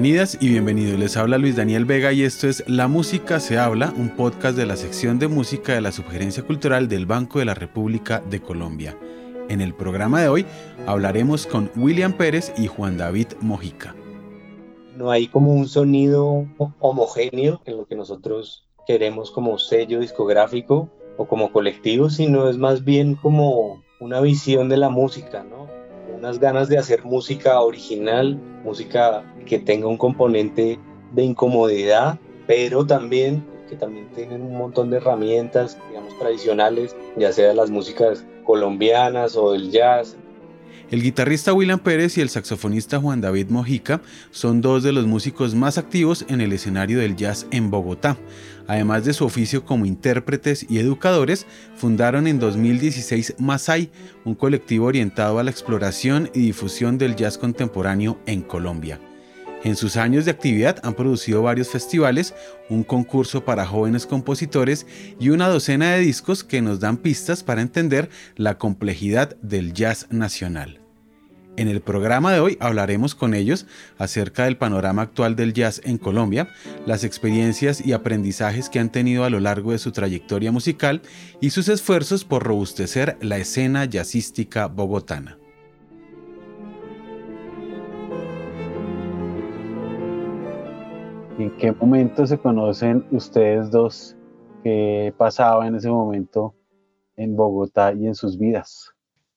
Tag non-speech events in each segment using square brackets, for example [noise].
Bienvenidas y bienvenidos. Les habla Luis Daniel Vega y esto es La Música se habla, un podcast de la sección de música de la Subgerencia Cultural del Banco de la República de Colombia. En el programa de hoy hablaremos con William Pérez y Juan David Mojica. No hay como un sonido homogéneo en lo que nosotros queremos como sello discográfico o como colectivo, sino es más bien como una visión de la música, ¿no? unas ganas de hacer música original, música que tenga un componente de incomodidad, pero también que también tienen un montón de herramientas, digamos, tradicionales, ya sea las músicas colombianas o del jazz, el guitarrista William Pérez y el saxofonista Juan David Mojica son dos de los músicos más activos en el escenario del jazz en Bogotá. Además de su oficio como intérpretes y educadores, fundaron en 2016 Masai, un colectivo orientado a la exploración y difusión del jazz contemporáneo en Colombia. En sus años de actividad han producido varios festivales, un concurso para jóvenes compositores y una docena de discos que nos dan pistas para entender la complejidad del jazz nacional. En el programa de hoy hablaremos con ellos acerca del panorama actual del jazz en Colombia, las experiencias y aprendizajes que han tenido a lo largo de su trayectoria musical y sus esfuerzos por robustecer la escena jazzística bogotana. ¿En qué momento se conocen ustedes dos? ¿Qué pasaba en ese momento en Bogotá y en sus vidas?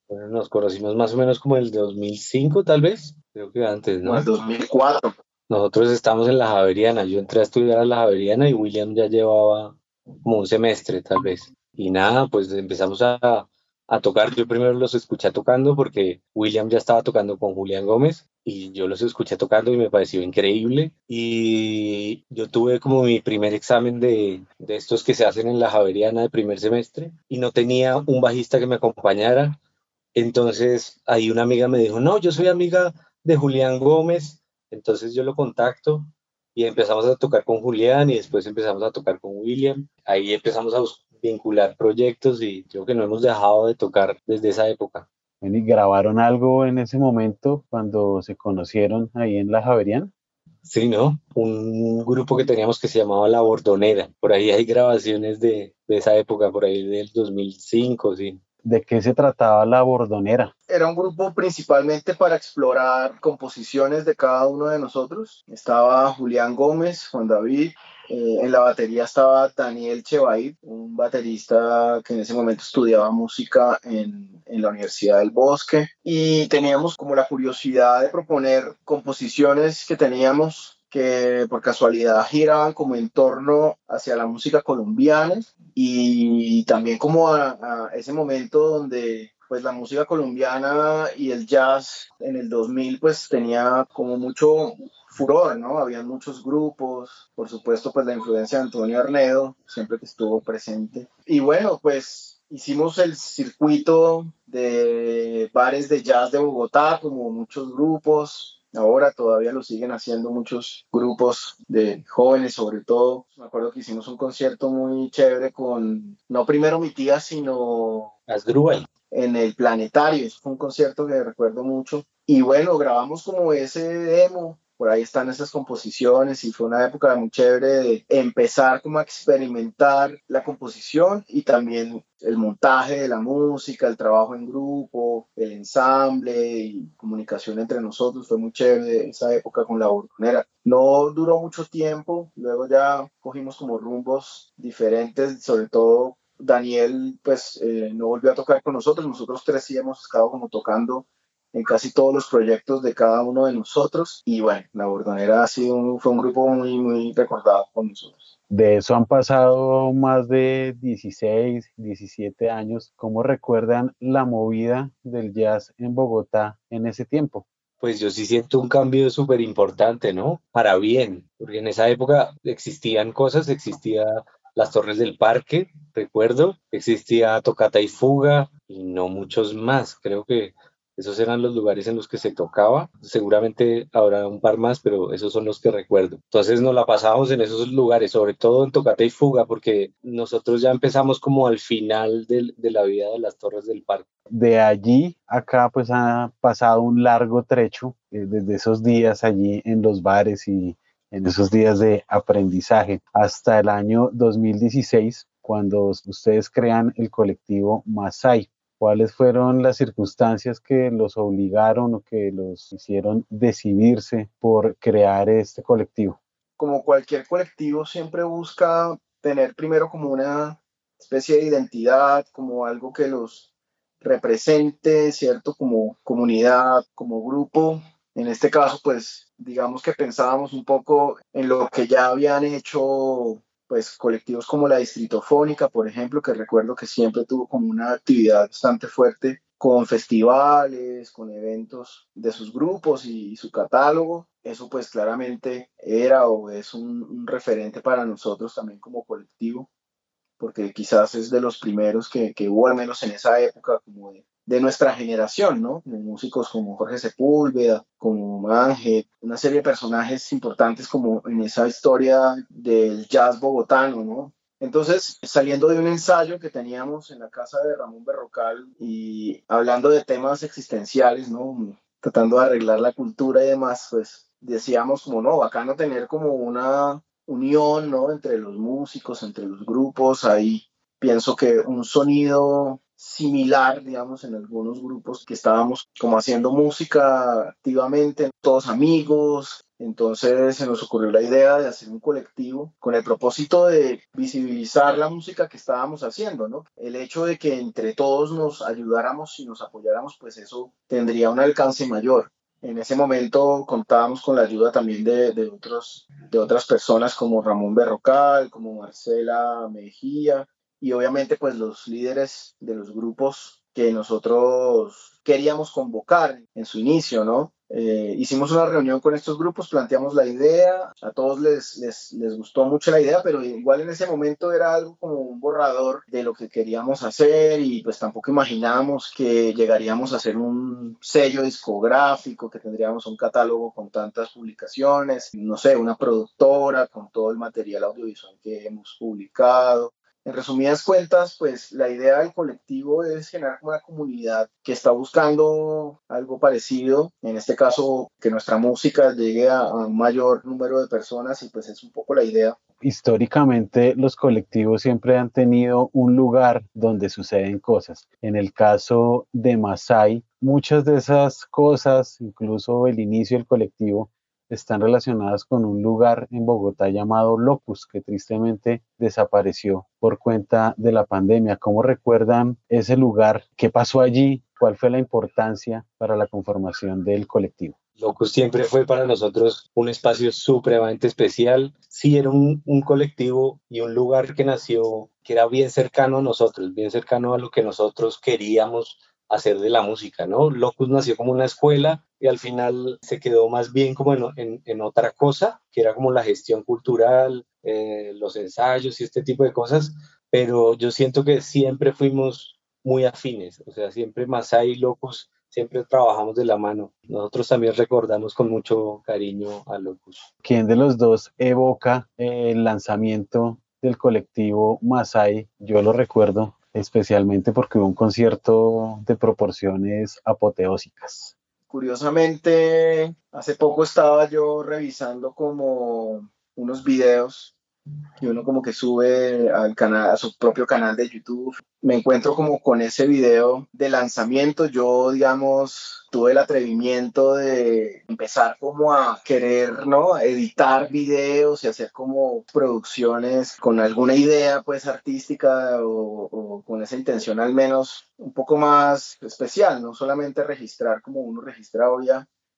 Bueno, nos conocimos más o menos como el 2005, tal vez. Creo que antes, ¿no? el 2004. Nosotros estamos en la Javeriana. Yo entré a estudiar a la Javeriana y William ya llevaba como un semestre, tal vez. Y nada, pues empezamos a, a tocar. Yo primero los escuché tocando porque William ya estaba tocando con Julián Gómez y yo los escuché tocando y me pareció increíble. Y yo tuve como mi primer examen de, de estos que se hacen en la Javeriana de primer semestre y no tenía un bajista que me acompañara. Entonces ahí una amiga me dijo, no, yo soy amiga de Julián Gómez. Entonces yo lo contacto y empezamos a tocar con Julián y después empezamos a tocar con William. Ahí empezamos a vincular proyectos y creo que no hemos dejado de tocar desde esa época. ¿Y grabaron algo en ese momento cuando se conocieron ahí en la Javeriana? Sí, ¿no? Un grupo que teníamos que se llamaba La Bordonera. Por ahí hay grabaciones de, de esa época, por ahí del 2005, sí. ¿De qué se trataba La Bordonera? Era un grupo principalmente para explorar composiciones de cada uno de nosotros. Estaba Julián Gómez, Juan David, eh, en la batería estaba Daniel Chevaid, un baterista que en ese momento estudiaba música en, en, la Universidad del Bosque. Y teníamos como la curiosidad de proponer composiciones que teníamos que por casualidad giraban como en torno hacia la música colombiana y también como a, ese momento donde pues la música colombiana y el jazz en el 2000 pues tenía como mucho furor, ¿no? Había muchos grupos, por supuesto, pues la influencia de Antonio Arnedo, siempre que estuvo presente. Y bueno, pues hicimos el circuito de bares de jazz de Bogotá, como muchos grupos. Ahora todavía lo siguen haciendo muchos grupos de jóvenes, sobre todo. Me acuerdo que hicimos un concierto muy chévere con, no primero mi tía, sino... Asdrúbal. En el planetario. fue un concierto que recuerdo mucho. Y bueno, grabamos como ese demo por ahí están esas composiciones y fue una época muy chévere de empezar como a experimentar la composición y también el montaje de la música, el trabajo en grupo, el ensamble y comunicación entre nosotros fue muy chévere esa época con la borbonera. No duró mucho tiempo, luego ya cogimos como rumbos diferentes, sobre todo Daniel pues eh, no volvió a tocar con nosotros, nosotros tres sí hemos estado como tocando en casi todos los proyectos de cada uno de nosotros. Y bueno, La Bordonera ha sido un, fue un grupo muy, muy recordado con nosotros. De eso han pasado más de 16, 17 años. ¿Cómo recuerdan la movida del jazz en Bogotá en ese tiempo? Pues yo sí siento un cambio súper importante, ¿no? Para bien, porque en esa época existían cosas, existía las Torres del Parque, recuerdo, existía Tocata y Fuga y no muchos más. Creo que Esos eran los lugares en los que se tocaba. Seguramente habrá un par más, pero esos son los que recuerdo. Entonces nos la pasábamos en esos lugares, sobre todo en Tocate y Fuga, porque nosotros ya empezamos como al final de, la vida de las Torres del Parque. De allí acá pues ha pasado un largo trecho, eh, desde esos días allí en los bares y en esos días de aprendizaje hasta el año 2016, cuando ustedes crean el colectivo Masai cuáles fueron las circunstancias que los obligaron o que los hicieron decidirse por crear este colectivo. Como cualquier colectivo siempre busca tener primero como una especie de identidad, como algo que los represente, ¿cierto? Como comunidad, como grupo. En este caso, pues digamos que pensábamos un poco en lo que ya habían hecho pues colectivos como la Distritofónica, por ejemplo, que recuerdo que siempre tuvo como una actividad bastante fuerte con festivales, con eventos de sus grupos y, su catálogo. Eso pues claramente era o es un, referente para nosotros también como colectivo, porque quizás es de los primeros que, que hubo al menos en esa época como de de nuestra generación, ¿no? músicos como Jorge Sepúlveda, como Manje, una serie de personajes importantes como en esa historia del jazz bogotano, ¿no? Entonces, saliendo de un ensayo que teníamos en la casa de Ramón Berrocal y hablando de temas existenciales, ¿no? Tratando de arreglar la cultura y demás, pues decíamos como, no, bacano tener como una unión, ¿no? Entre los músicos, entre los grupos, ahí pienso que un sonido similar, digamos, en algunos grupos que estábamos como haciendo música activamente, todos amigos. Entonces se nos ocurrió la idea de hacer un colectivo con el propósito de visibilizar la música que estábamos haciendo, ¿no? El hecho de que entre todos nos ayudáramos y nos apoyáramos, pues eso tendría un alcance mayor. En ese momento contábamos con la ayuda también de, de, otros, de otras personas como Ramón Berrocal, como Marcela Mejía, y obviamente pues los líderes de los grupos que nosotros queríamos convocar en su inicio, ¿no? Eh, hicimos una reunión con estos grupos, planteamos la idea, a todos les, les, les, gustó mucho la idea, pero igual en ese momento era algo como un borrador de lo que queríamos hacer y pues tampoco imaginábamos que llegaríamos a hacer un sello discográfico, que tendríamos un catálogo con tantas publicaciones, no sé, una productora con todo el material audiovisual que hemos publicado. En resumidas cuentas, pues la idea del colectivo es generar una comunidad que está buscando algo parecido, en este caso que nuestra música llegue a, un mayor número de personas y pues es un poco la idea. Históricamente los colectivos siempre han tenido un lugar donde suceden cosas. En el caso de Masai, muchas de esas cosas, incluso el inicio del colectivo, están relacionadas con un lugar en Bogotá llamado Locus, que tristemente desapareció por cuenta de la pandemia. ¿Cómo recuerdan ese lugar? ¿Qué pasó allí? ¿Cuál fue la importancia para la conformación del colectivo? Locus siempre fue para nosotros un espacio supremamente especial. Sí, era un, un, colectivo y un lugar que nació, que era bien cercano a nosotros, bien cercano a lo que nosotros queríamos hacer de la música, ¿no? Locus nació como una escuela y al final se quedó más bien como en, otra cosa, que era como la gestión cultural, eh, los ensayos y este tipo de cosas, pero yo siento que siempre fuimos muy afines, o sea, siempre Masai y Locus siempre trabajamos de la mano. Nosotros también recordamos con mucho cariño a Locus. ¿Quién de los dos evoca el lanzamiento del colectivo Masai? Yo lo recuerdo especialmente porque hubo un concierto de proporciones apoteósicas. Curiosamente, hace poco estaba yo revisando como unos videos y uno como que sube al canal, a su propio canal de YouTube. Me encuentro como con ese video de lanzamiento. Yo, digamos, tuve el atrevimiento de empezar como a querer, ¿no? Editar videos y hacer como producciones con alguna idea, pues, artística o, con esa intención al menos un poco más especial, no solamente registrar como uno registra hoy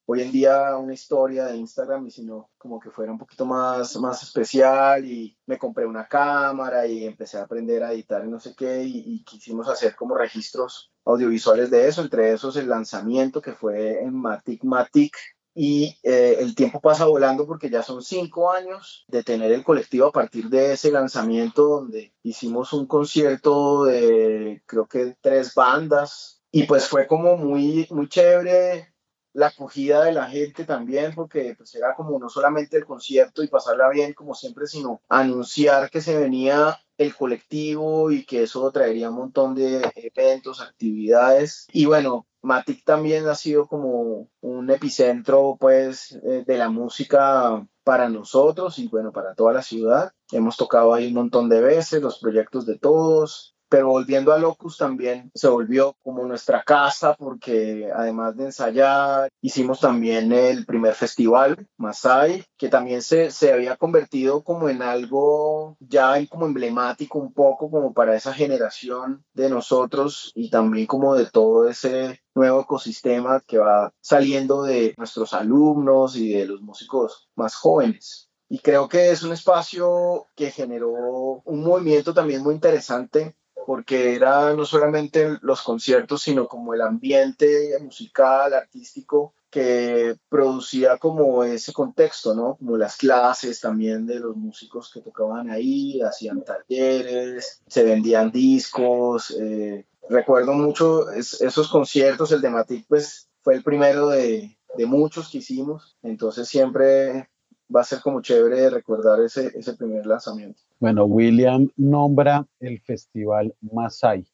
hoy en día una historia de Instagram y sino como que fuera un poquito más, más especial y me compré una cámara y empecé a aprender a editar y no sé qué y, quisimos hacer como registros audiovisuales de eso, entre esos el lanzamiento que fue en Matic Matic y eh, el tiempo pasa volando porque ya son cinco años de tener el colectivo a partir de ese lanzamiento donde hicimos un concierto de creo que tres bandas y pues fue como muy, muy chévere la acogida de la gente también, porque pues era como no solamente el concierto y pasarla bien como siempre, sino anunciar que se venía el colectivo y que eso traería un montón de eventos, actividades. Y bueno, Matic también ha sido como un epicentro pues eh, de la música para nosotros y bueno, para toda la ciudad. Hemos tocado ahí un montón de veces los proyectos de todos, pero volviendo a Locus también se volvió como nuestra casa porque además de ensayar, hicimos también el primer festival, Masai, que también se, se había convertido como en algo ya como emblemático un poco como para esa generación de nosotros y también como de todo ese nuevo ecosistema que va saliendo de nuestros alumnos y de los músicos más jóvenes. Y creo que es un espacio que generó un movimiento también muy interesante porque era no solamente los conciertos, sino como el ambiente musical, artístico que producía como ese contexto, ¿no? Como las clases también de los músicos que tocaban ahí, hacían talleres, se vendían discos. Eh, recuerdo mucho esos conciertos, el de Matic pues fue el primero de, de muchos que hicimos, entonces siempre va a ser como chévere recordar ese, ese primer lanzamiento. Bueno, William nombra el festival Masai,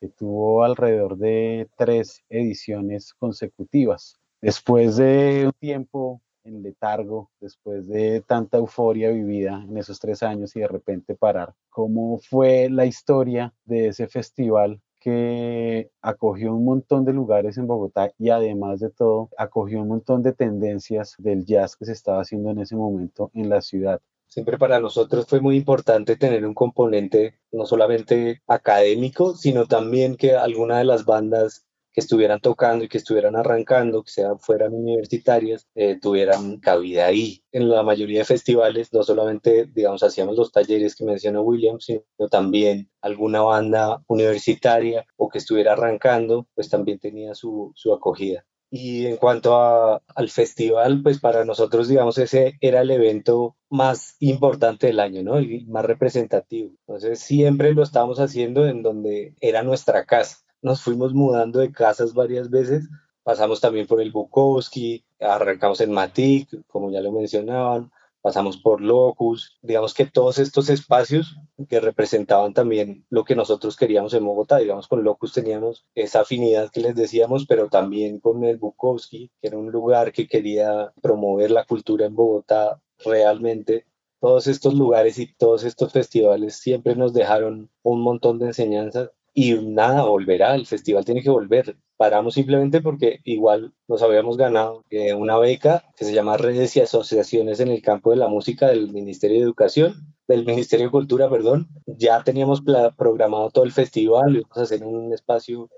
que tuvo alrededor de tres ediciones consecutivas. Después de un tiempo en letargo, después de tanta euforia vivida en esos tres años y de repente parar, ¿cómo fue la historia de ese festival que acogió un montón de lugares en Bogotá y además de todo acogió un montón de tendencias del jazz que se estaba haciendo en ese momento en la ciudad. Siempre para nosotros fue muy importante tener un componente no solamente académico, sino también que alguna de las bandas que estuvieran tocando y que estuvieran arrancando, que sean fueran universitarias, eh, tuvieran cabida ahí. En la mayoría de festivales, no solamente, digamos, hacíamos los talleres que mencionó William, sino también alguna banda universitaria o que estuviera arrancando, pues también tenía su, su acogida. Y en cuanto a, al festival, pues para nosotros, digamos, ese era el evento más importante del año, ¿no? Y más representativo. Entonces, siempre lo estábamos haciendo en donde era nuestra casa nos fuimos mudando de casas varias veces. Pasamos también por el Bukowski, arrancamos en Matic, como ya lo mencionaban, pasamos por Locus, digamos que todos estos espacios que representaban también lo que nosotros queríamos en Bogotá, digamos con Locus teníamos esa afinidad que les decíamos, pero también con el Bukowski, que era un lugar que quería promover la cultura en Bogotá realmente. Todos estos lugares y todos estos festivales siempre nos dejaron un montón de enseñanzas y nada, volverá, el festival tiene que volver. Paramos simplemente porque igual nos habíamos ganado eh, una beca que se llama Redes y Asociaciones en el campo de la música del Ministerio de Educación, del [laughs] Ministerio de Cultura, perdón. Ya teníamos programado todo el festival, íbamos a hacer un espacio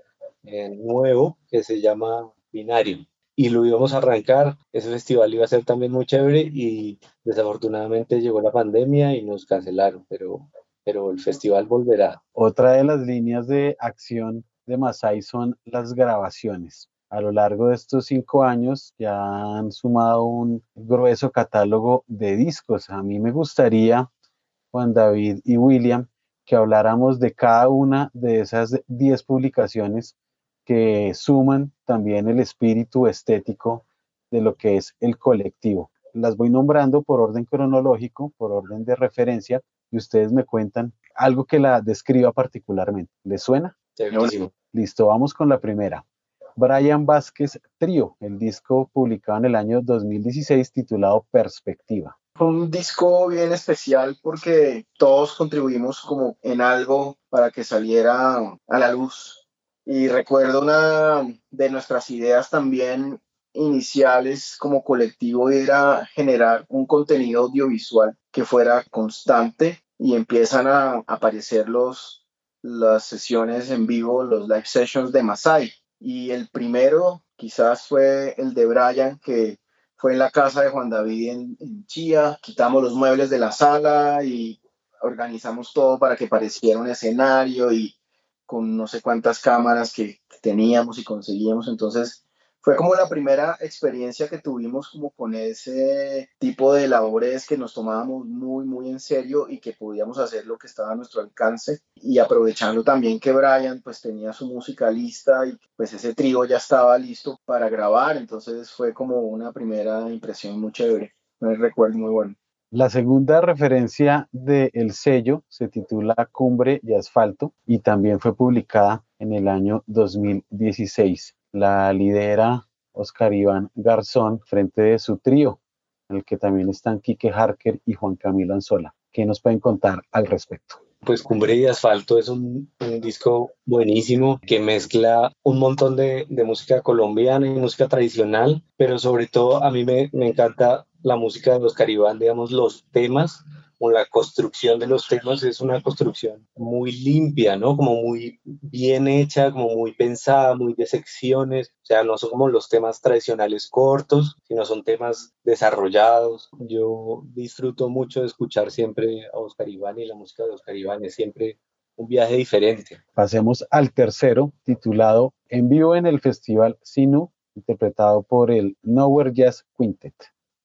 eh, nuevo que se llama Binario y lo íbamos a arrancar. Ese festival iba a ser también muy chévere y desafortunadamente llegó la pandemia y nos cancelaron, pero pero el festival volverá. Otra de las líneas de acción de Masai son las grabaciones. A lo largo de estos cinco años ya han sumado un grueso catálogo de discos. A mí me gustaría, Juan David y William, que habláramos de cada una de esas diez publicaciones que suman también el espíritu estético de lo que es el colectivo. Las voy nombrando por orden cronológico, por orden de referencia, y ustedes me cuentan algo que la describa particularmente. ¿Les suena? Listo, vamos con la primera. Brian Vázquez Trío, el disco publicado en el año 2016 titulado Perspectiva. Fue un disco bien especial porque todos contribuimos como en algo para que saliera a la luz. Y recuerdo una de nuestras ideas también iniciales como colectivo era generar un contenido audiovisual que fuera constante y empiezan a aparecer los, las sesiones en vivo, los live sessions de Masai. Y el primero quizás fue el de Brian, que fue en la casa de Juan David en, en Chía. Quitamos los muebles de la sala y organizamos todo para que pareciera un escenario y con no sé cuántas cámaras que teníamos y conseguíamos. Entonces fue como la primera experiencia que tuvimos como con ese tipo de labores que nos tomábamos muy, muy en serio y que podíamos hacer lo que estaba a nuestro alcance y aprovechando también que Brian pues tenía su música lista y pues ese trío ya estaba listo para grabar, entonces fue como una primera impresión muy chévere, me recuerdo muy bueno. La segunda referencia del sello se titula Cumbre y Asfalto y también fue publicada en el año 2016 la lidera Oscar Iván Garzón frente de su trío, en el que también están Quique Harker y Juan Camilo Anzola. ¿Qué nos pueden contar al respecto? Pues Cumbre y Asfalto es un, disco buenísimo que mezcla un montón de, música colombiana y música tradicional, pero sobre todo a mí me, me encanta la música de Oscar Iván, digamos, los temas o la construcción de los temas es una construcción muy limpia, ¿no? Como muy bien hecha, como muy pensada, muy de secciones, o sea, no son como los temas tradicionales cortos, sino son temas desarrollados. Yo disfruto mucho de escuchar siempre a Oscar Iván y la música de Oscar Iván es siempre un viaje diferente. Pasemos al tercero, titulado En vivo en el Festival Sinu, interpretado por el Nowhere Jazz Quintet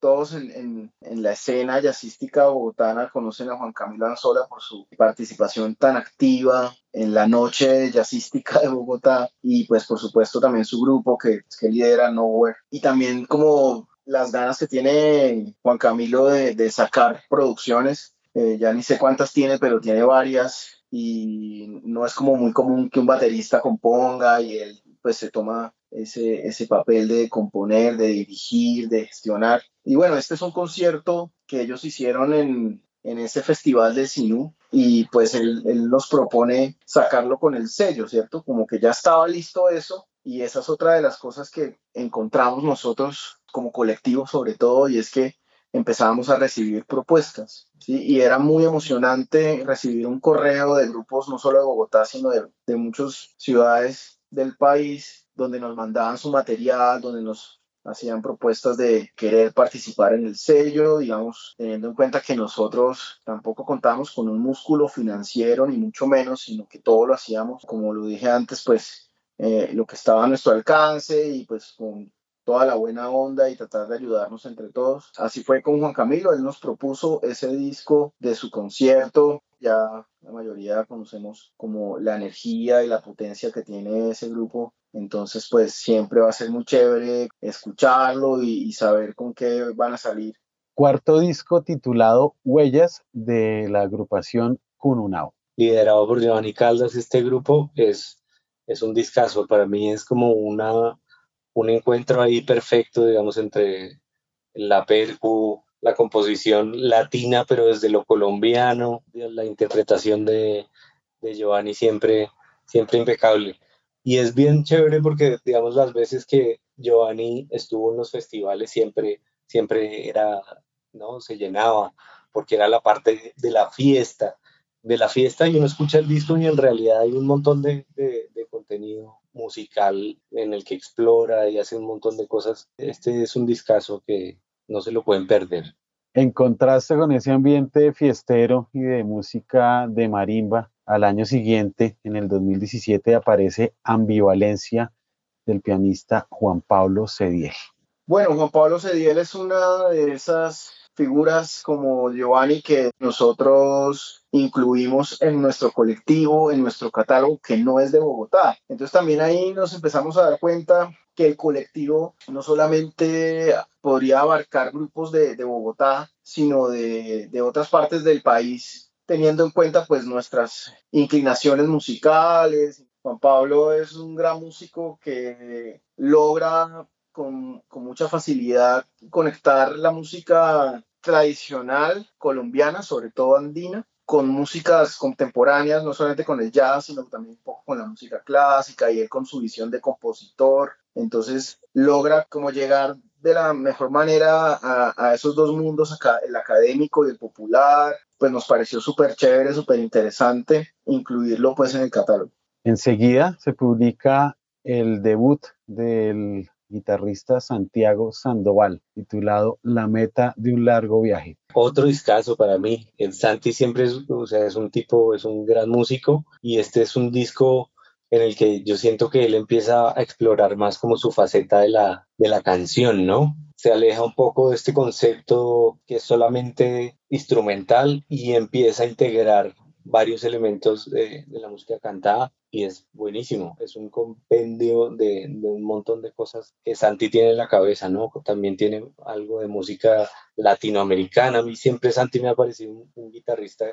todos en, la escena jazzística bogotana conocen a Juan Camilo Anzola por su participación tan activa en la noche jazzística de Bogotá y pues por supuesto también su grupo que, que lidera Nowhere y también como las ganas que tiene Juan Camilo de, sacar producciones, eh, ya ni sé cuántas tiene, pero tiene varias y no es como muy común que un baterista componga y él pues se toma ese, ese papel de componer, de dirigir, de gestionar. Y bueno, este es un concierto que ellos hicieron en, en ese festival de Sinú y pues él, él, nos propone sacarlo con el sello, ¿cierto? Como que ya estaba listo eso y esa es otra de las cosas que encontramos nosotros como colectivo sobre todo y es que empezábamos a recibir propuestas. Y era muy emocionante recibir un correo de grupos no solo de Bogotá, sino de, de muchas ciudades del país donde nos mandaban su material, donde nos hacían propuestas de querer participar en el sello, digamos, teniendo en cuenta que nosotros tampoco contábamos con un músculo financiero, ni mucho menos, sino que todo lo hacíamos, como lo dije antes, pues eh, lo que estaba a nuestro alcance y pues con toda la buena onda y tratar de ayudarnos entre todos. Así fue con Juan Camilo, él nos propuso ese disco de su concierto, ya la mayoría conocemos como la energía y la potencia que tiene ese grupo entonces, pues siempre va a ser muy chévere escucharlo y, saber con qué van a salir. Cuarto disco titulado Huellas de la agrupación Cununao. Liderado por Giovanni Caldas, este grupo es, es un discazo. Para mí es como una, un encuentro ahí perfecto, digamos, entre la percu, la composición latina, pero desde lo colombiano, la interpretación de, de Giovanni siempre, siempre impecable. Y es bien chévere porque, digamos, las veces que Giovanni estuvo en los festivales siempre, siempre era, ¿no? Se llenaba porque era la parte de la fiesta, de la fiesta y uno escucha el disco y en realidad hay un montón de, de, de contenido musical en el que explora y hace un montón de cosas. Este es un discazo que no se lo pueden perder. En contraste con ese ambiente fiestero y de música de marimba, al año siguiente, en el 2017, aparece Ambivalencia del pianista Juan Pablo Cediel. Bueno, Juan Pablo Cediel es una de esas figuras como Giovanni que nosotros incluimos en nuestro colectivo, en nuestro catálogo, que no es de Bogotá. Entonces también ahí nos empezamos a dar cuenta que el colectivo no solamente podría abarcar grupos de, Bogotá, sino de otras partes del país teniendo en cuenta pues nuestras inclinaciones musicales. Juan Pablo es un gran músico que logra con, con mucha facilidad conectar la música tradicional colombiana, sobre todo andina, con músicas contemporáneas, no solamente con el jazz, sino también un poco con la música clásica y él con su visión de compositor. Entonces logra como llegar de la mejor manera a, a esos dos mundos, acá, el académico y el popular, pues nos pareció súper chévere, súper interesante incluirlo pues en el catálogo. Enseguida se publica el debut del guitarrista Santiago Sandoval, titulado La meta de un largo viaje. Otro discazo para mí. El Santi siempre es, o sea, es un tipo, es un gran músico y este es un disco en el que yo siento que él empieza a explorar más como su faceta de la, de la canción, ¿no? Se aleja un poco de este concepto que es solamente instrumental y empieza a integrar varios elementos de, la música cantada y es buenísimo. Es un compendio de, un montón de cosas que Santi tiene en la cabeza, ¿no? También tiene algo de música latinoamericana. A mí siempre Santi me ha parecido un, guitarrista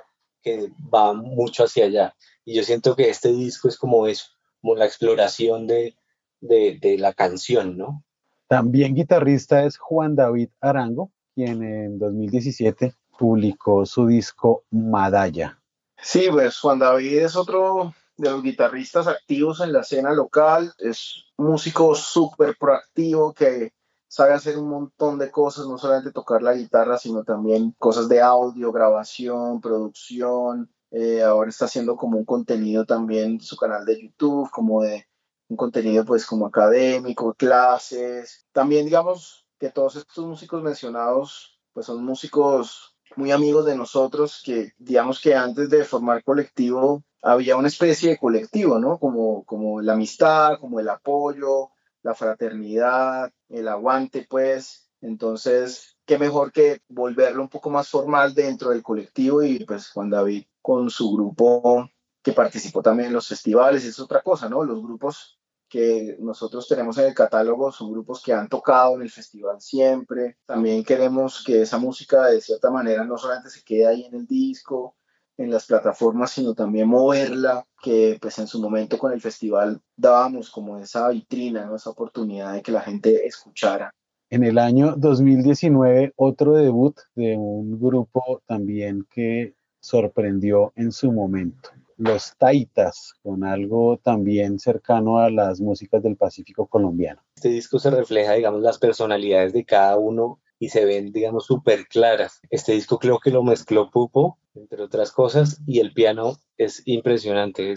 que va mucho hacia allá. Y yo siento que este disco es como eso, como la exploración de, de la canción, ¿no? También guitarrista es Juan David Arango, quien en 2017 publicó su disco Madaya. Sí, pues Juan David es otro de los guitarristas activos en la escena local, es un músico súper proactivo que sabe hacer un montón de cosas, no solamente tocar la guitarra, sino también cosas de audio, grabación, producción. Eh, ahora está haciendo como un contenido también su canal de YouTube, como de un contenido pues como académico, clases. También digamos que todos estos músicos mencionados pues son músicos muy amigos de nosotros que digamos que antes de formar colectivo había una especie de colectivo, ¿no? Como, como la amistad, como el apoyo, la fraternidad, el aguante, pues. Entonces, qué mejor que volverlo un poco más formal dentro del colectivo y pues Juan David con su grupo que participó también en los festivales, es otra cosa, ¿no? Los grupos que nosotros tenemos en el catálogo son grupos que han tocado en el festival siempre. También queremos que esa música de cierta manera no solamente se quede ahí en el disco, en las plataformas, sino también moverla, que pues en su momento con el festival dábamos como esa vitrina, esa oportunidad de que la gente escuchara. En el año 2019, otro debut de un grupo también que sorprendió en su momento los taitas, con algo también cercano a las músicas del Pacífico colombiano. Este disco se refleja, digamos, las personalidades de cada uno y se ven, digamos, súper claras. Este disco creo que lo mezcló Pupo, entre otras cosas, y el piano es impresionante,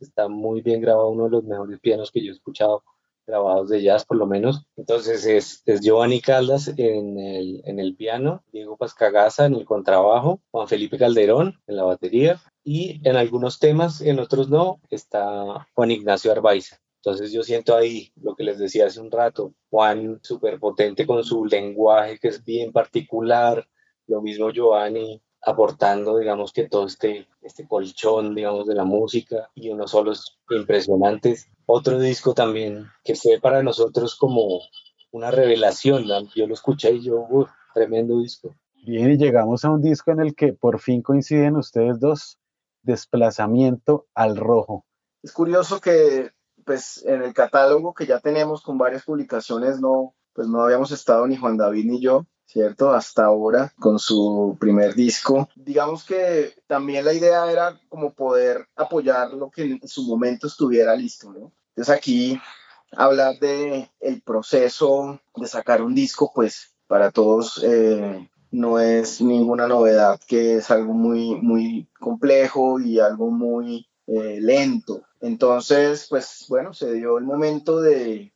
está muy bien grabado, uno de los mejores pianos que yo he escuchado grabados de jazz por lo menos. Entonces es, Giovanni Caldas en el, en el piano, Diego Pascagaza en el contrabajo, Juan Felipe Calderón en la batería y en algunos temas, en otros no, está Juan Ignacio Arbaiza. Entonces yo siento ahí lo que les decía hace un rato, Juan súper potente con su lenguaje que es bien particular, lo mismo Giovanni aportando, digamos, que todo este, este colchón, digamos, de la música y unos solos impresionantes. Otro disco también que fue para nosotros como una revelación, yo lo escuché y yo, tremendo disco. Bien, y llegamos a un disco en el que por fin coinciden ustedes dos, Desplazamiento al Rojo. Es curioso que pues en el catálogo que ya tenemos con varias publicaciones no, pues no habíamos estado ni Juan David ni yo, ¿cierto? Hasta ahora con su primer disco. Digamos que también la idea era como poder apoyar lo que en su momento estuviera listo, ¿no? Entonces aquí hablar de el proceso de sacar un disco, pues para todos eh, no es ninguna novedad, que es algo muy, muy complejo y algo muy eh, lento. Entonces, pues bueno, se dio el momento de,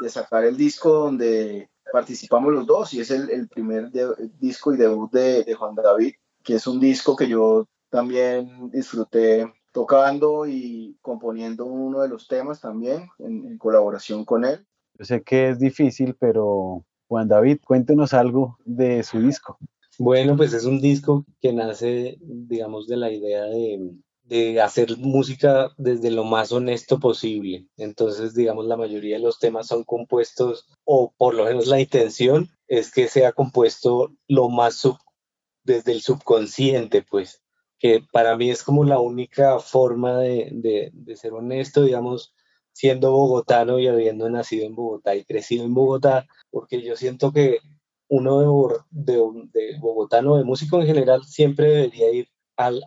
de sacar el disco donde participamos los dos y es el, primer disco y debut de, Juan David, que es un disco que yo también disfruté tocando y componiendo uno de los temas también en, colaboración con él. Yo sé que es difícil, pero Juan David, cuéntenos algo de su disco. Bueno, pues es un disco que nace, digamos, de la idea de, de hacer música desde lo más honesto posible. Entonces, digamos, la mayoría de los temas son compuestos, o por lo menos la intención es que sea compuesto lo más desde el subconsciente, pues, que para mí es como la única forma de, de, ser honesto, digamos, siendo bogotano y habiendo nacido en Bogotá y crecido en Bogotá, porque yo siento que uno de, de bogotano, de músico en general, siempre debería ir al,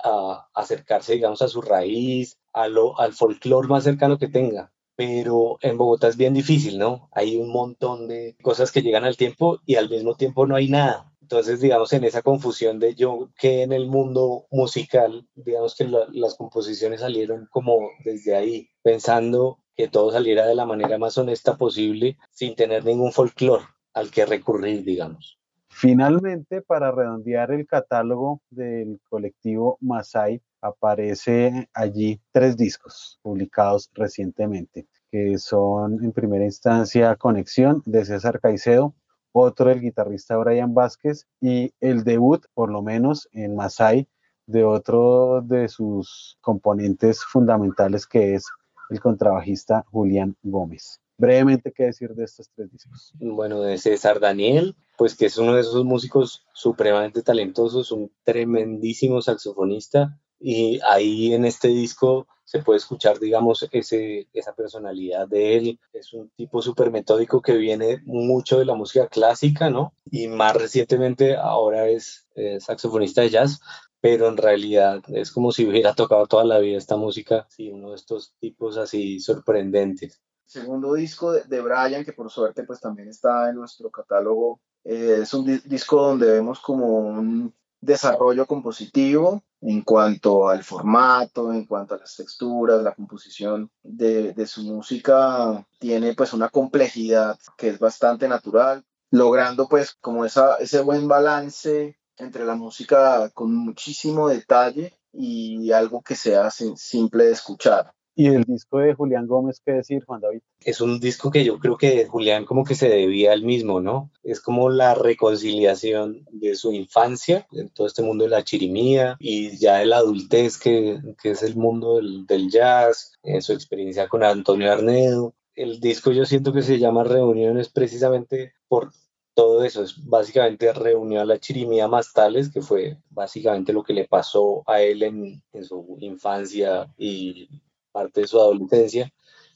acercarse, digamos, a su raíz, a lo, al folclore más cercano que tenga. Pero en Bogotá es bien difícil, ¿no? Hay un montón de cosas que llegan al tiempo y al mismo tiempo no hay nada. Entonces, digamos, en esa confusión de yo que en el mundo musical, digamos que las composiciones salieron como desde ahí, pensando que todo saliera de la manera más honesta posible, sin tener ningún folclore al que recurrir, digamos. Finalmente, para redondear el catálogo del colectivo Masai, aparece allí tres discos publicados recientemente, que son en primera instancia Conexión de César Caicedo, otro del guitarrista Brian Vázquez y el debut, por lo menos en Masai, de otro de sus componentes fundamentales que es el contrabajista Julián Gómez. Brevemente, ¿qué decir de estos tres discos? Bueno, de César Daniel, pues que es uno de esos músicos supremamente talentosos, un tremendísimo saxofonista, y ahí en este disco se puede escuchar, digamos, ese, esa personalidad de él. Es un tipo súper metódico que viene mucho de la música clásica, ¿no? Y más recientemente ahora es saxofonista de jazz, pero en realidad es como si hubiera tocado toda la vida esta música, sí, uno de estos tipos así sorprendentes. Segundo disco de, Brian, que por suerte pues también está en nuestro catálogo, eh, es un disco donde vemos como un desarrollo compositivo en cuanto al formato, en cuanto a las texturas, la composición de, de, su música tiene pues una complejidad que es bastante natural, logrando pues como esa, ese buen balance entre la música con muchísimo detalle y algo que sea simple de escuchar. ¿Y el disco de Julián Gómez qué decir, Juan David? Es un disco que yo creo que Julián como que se debía al mismo, ¿no? Es como la reconciliación de su infancia en todo este mundo de la chirimía y ya de la adultez que, que es el mundo del, del jazz, en su experiencia con Antonio Arnedo. El disco yo siento que se llama Reuniones precisamente por todo eso es básicamente reunió a la chirimía Mastales, que fue básicamente lo que le pasó a él en, en, su infancia y parte de su adolescencia,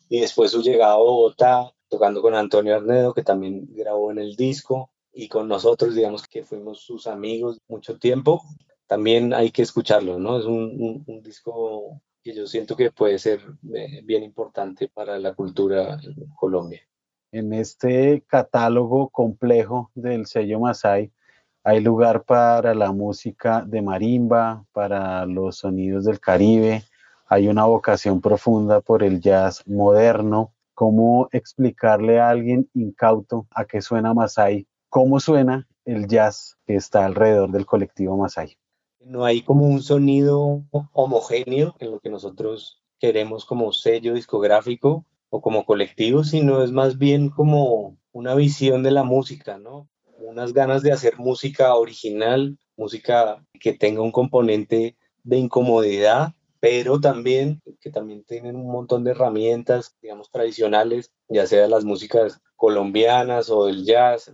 y después su llegada a Bogotá, tocando con Antonio Arnedo, que también grabó en el disco, y con nosotros, digamos que fuimos sus amigos mucho tiempo, también hay que escucharlo, ¿no? Es un, un disco que yo siento que puede ser eh, bien importante para la cultura en Colombia. En este catálogo complejo del sello Masai hay lugar para la música de marimba, para los sonidos del Caribe, hay una vocación profunda por el jazz moderno. ¿Cómo explicarle a alguien incauto a qué suena Masai? ¿Cómo suena el jazz que está alrededor del colectivo Masai? No hay como un sonido homogéneo en lo que nosotros queremos como sello discográfico o como colectivo, sino es más bien como una visión de la música, ¿no? Unas ganas de hacer música original, música que tenga un componente de incomodidad, pero también que también tienen un montón de herramientas, digamos, tradicionales, ya sea las músicas colombianas o del jazz.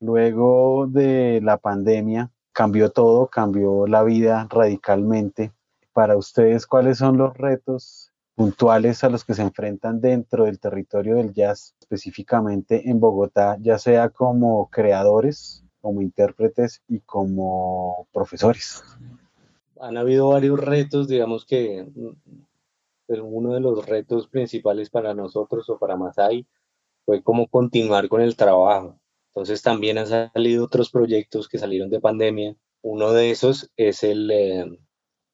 Luego de la pandemia, cambió todo, cambió la vida radicalmente. Para ustedes, ¿cuáles son los retos puntuales a los que se enfrentan dentro del territorio del jazz, específicamente en Bogotá, ya sea como creadores, como intérpretes y como profesores. Han habido varios retos, digamos que pero uno de los retos principales para nosotros o para Masai fue cómo continuar con el trabajo. Entonces también han salido otros proyectos que salieron de pandemia. Uno de esos es el, eh,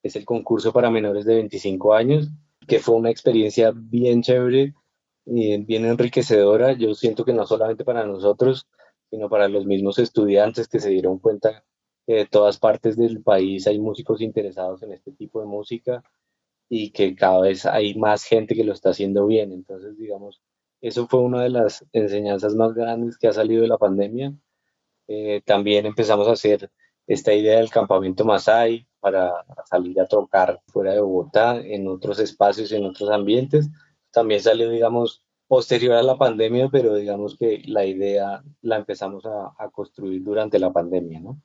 es el concurso para menores de 25 años, que fue una experiencia bien chévere y bien enriquecedora. Yo siento que no solamente para nosotros, sino para los mismos estudiantes que se dieron cuenta de todas partes del país hay músicos interesados en este tipo de música y que cada vez hay más gente que lo está haciendo bien. Entonces, digamos, eso fue una de las enseñanzas más grandes que ha salido de la pandemia. Eh, también empezamos a hacer esta idea del campamento Masai, para salir a tocar fuera de Bogotá, en otros espacios, en otros ambientes. También salió, digamos, posterior a la pandemia, pero digamos que la idea la empezamos a, a construir durante la pandemia, ¿no?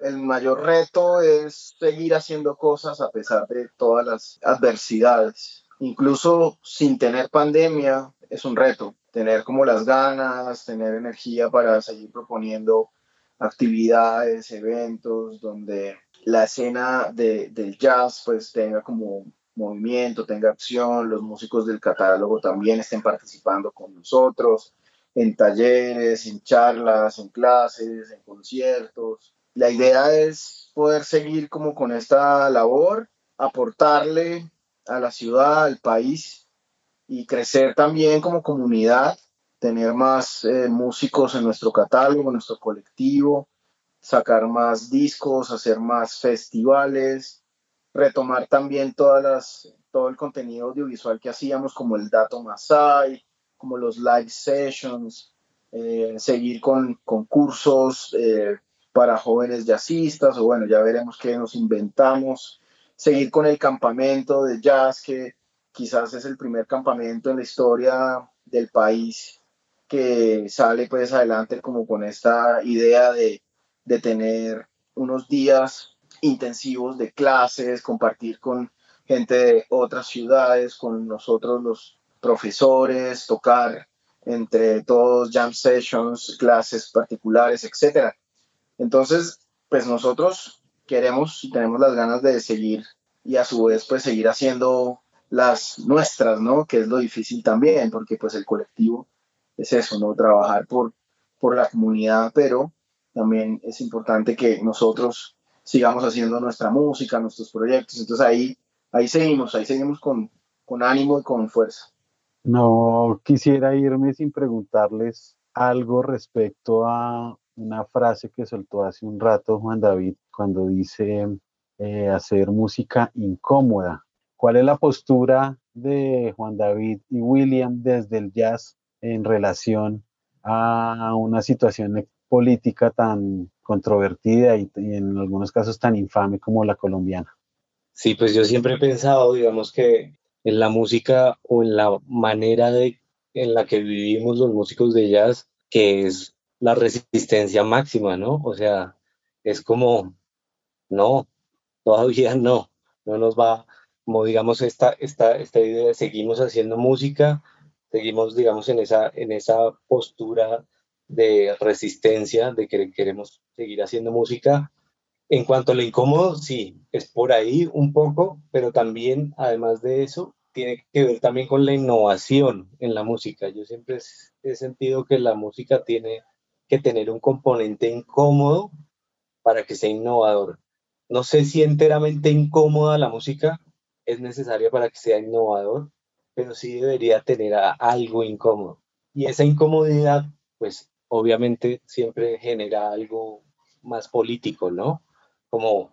El mayor reto es seguir haciendo cosas a pesar de todas las adversidades. Incluso sin tener pandemia es un reto. Tener como las ganas, tener energía para seguir proponiendo actividades, eventos, donde la escena de, del jazz pues tenga como movimiento, tenga acción, los músicos del catálogo también estén participando con nosotros en talleres, en charlas, en clases, en conciertos. La idea es poder seguir como con esta labor, aportarle a la ciudad, al país y crecer también como comunidad, tener más eh, músicos en nuestro catálogo, en nuestro colectivo, sacar más discos, hacer más festivales retomar también todo el contenido audiovisual que hacíamos, como el Dato Masai, como los live sessions, eh, seguir con concursos eh, para jóvenes jazzistas, o bueno, ya veremos qué nos inventamos, seguir con el campamento de jazz, que quizás es el primer campamento en la historia del país que sale pues adelante como con esta idea de, de tener unos días intensivos de clases, compartir con gente de otras ciudades, con nosotros los profesores, tocar entre todos jam sessions, clases particulares, etc. Entonces, pues nosotros queremos y tenemos las ganas de seguir y a su vez pues seguir haciendo las nuestras, ¿no? Que es lo difícil también, porque pues el colectivo es eso, ¿no? Trabajar por, por la comunidad, pero también es importante que nosotros sigamos haciendo nuestra música, nuestros proyectos. Entonces ahí, ahí seguimos, ahí seguimos con, con ánimo y con fuerza. No quisiera irme sin preguntarles algo respecto a una frase que soltó hace un rato Juan David cuando dice eh, hacer música incómoda. ¿Cuál es la postura de Juan David y William desde el jazz en relación a una situación política tan controvertida y, en algunos casos tan infame como la colombiana? Sí, pues yo siempre he pensado, digamos, que en la música o en la manera de, en la que vivimos los músicos de jazz, que es la resistencia máxima, ¿no? O sea, es como, no, todavía [laughs] no, no nos va, como digamos, esta, esta, esta idea de seguimos haciendo música, seguimos, digamos, en esa, en esa postura de resistencia, de que queremos seguir haciendo música. En cuanto a lo incómodo, sí, es por ahí un poco, pero también, además de eso, tiene que ver también con la innovación en la música. Yo siempre he sentido que la música tiene que tener un componente incómodo para que sea innovador. No sé si enteramente incómoda la música es necesaria para que sea innovador, pero sí debería tener algo incómodo. Y esa incomodidad, pues obviamente siempre genera algo más político, ¿no? Como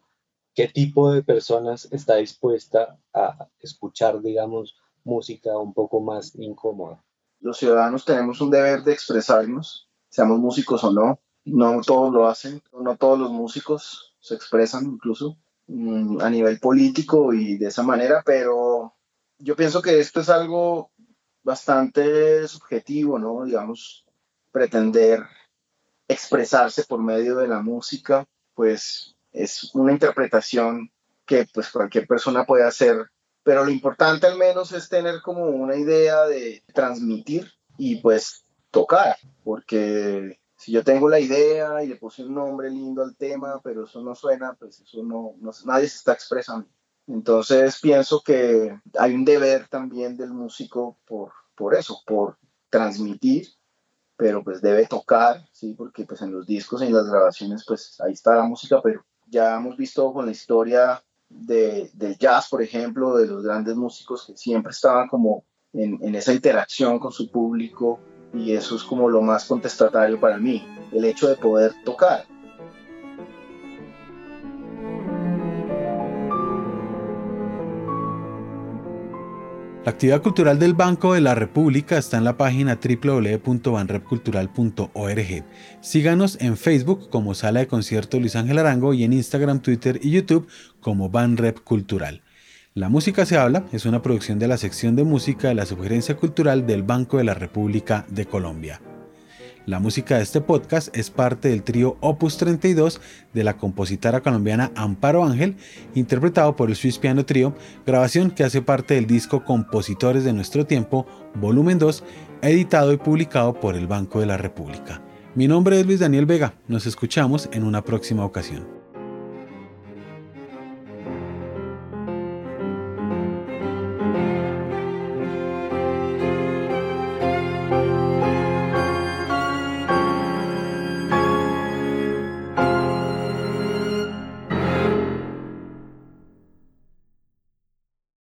qué tipo de personas está dispuesta a escuchar, digamos, música un poco más incómoda. Los ciudadanos tenemos un deber de expresarnos, seamos músicos o no. No todos lo hacen, no todos los músicos se expresan incluso mm, a nivel político y de esa manera, pero yo pienso que esto es algo bastante subjetivo, ¿no? Digamos, pretender expresarse por medio de la música, pues es una interpretación que pues cualquier persona puede hacer, pero lo importante al menos es tener como una idea de transmitir y pues tocar, porque si yo tengo la idea y le puse un nombre lindo al tema, pero eso no suena, pues eso no, no nadie se está expresando. Entonces pienso que hay un deber también del músico por, por eso, por transmitir, pero pues debe tocar, ¿sí? Porque pues en los discos, en las grabaciones, pues ahí está la música, pero ya hemos visto con la historia de, del jazz, por ejemplo, de los grandes músicos que siempre estaban como en, en esa interacción con su público y eso es como lo más contestatario para mí, el hecho de poder tocar La actividad cultural del Banco de la República está en la página www.banrepcultural.org. Síganos en Facebook como Sala de Concierto Luis Ángel Arango y en Instagram, Twitter y YouTube como Banrep Cultural. La música se habla es una producción de la sección de música de la Sugerencia Cultural del Banco de la República de Colombia. La música de este podcast es parte del trío Opus 32 de la compositora colombiana Amparo Ángel, interpretado por el Swiss Piano Trio, grabación que hace parte del disco Compositores de Nuestro Tiempo, volumen 2, editado y publicado por el Banco de la República. Mi nombre es Luis Daniel Vega, nos escuchamos en una próxima ocasión.